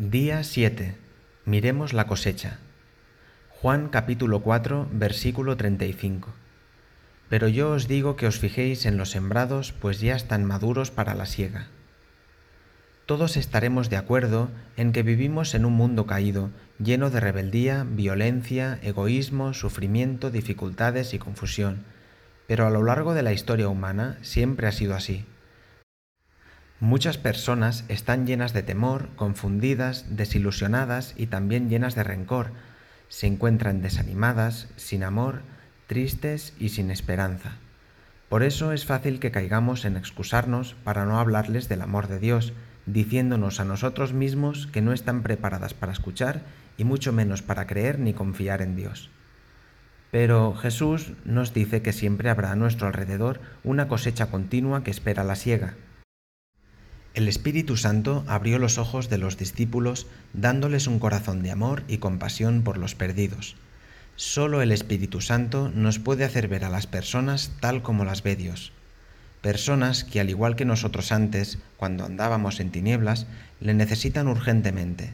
Día 7. Miremos la cosecha. Juan capítulo 4, versículo 35. Pero yo os digo que os fijéis en los sembrados, pues ya están maduros para la siega. Todos estaremos de acuerdo en que vivimos en un mundo caído, lleno de rebeldía, violencia, egoísmo, sufrimiento, dificultades y confusión. Pero a lo largo de la historia humana siempre ha sido así. Muchas personas están llenas de temor, confundidas, desilusionadas y también llenas de rencor. Se encuentran desanimadas, sin amor, tristes y sin esperanza. Por eso es fácil que caigamos en excusarnos para no hablarles del amor de Dios, diciéndonos a nosotros mismos que no están preparadas para escuchar y mucho menos para creer ni confiar en Dios. Pero Jesús nos dice que siempre habrá a nuestro alrededor una cosecha continua que espera la siega el Espíritu Santo abrió los ojos de los discípulos dándoles un corazón de amor y compasión por los perdidos. Solo el Espíritu Santo nos puede hacer ver a las personas tal como las ve Dios. Personas que, al igual que nosotros antes, cuando andábamos en tinieblas, le necesitan urgentemente.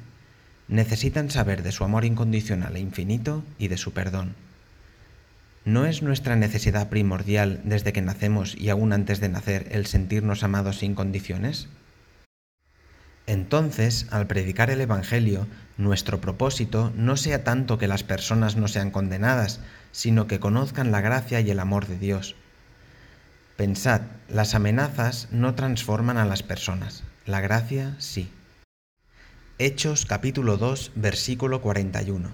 Necesitan saber de su amor incondicional e infinito y de su perdón. ¿No es nuestra necesidad primordial desde que nacemos y aún antes de nacer el sentirnos amados sin condiciones? Entonces, al predicar el Evangelio, nuestro propósito no sea tanto que las personas no sean condenadas, sino que conozcan la gracia y el amor de Dios. Pensad, las amenazas no transforman a las personas, la gracia sí. Hechos capítulo 2 versículo 41.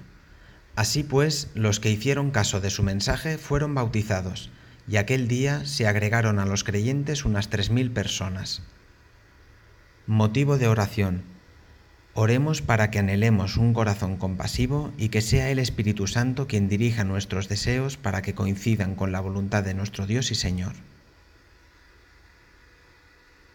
Así pues, los que hicieron caso de su mensaje fueron bautizados, y aquel día se agregaron a los creyentes unas tres mil personas. Motivo de oración. Oremos para que anhelemos un corazón compasivo y que sea el Espíritu Santo quien dirija nuestros deseos para que coincidan con la voluntad de nuestro Dios y Señor.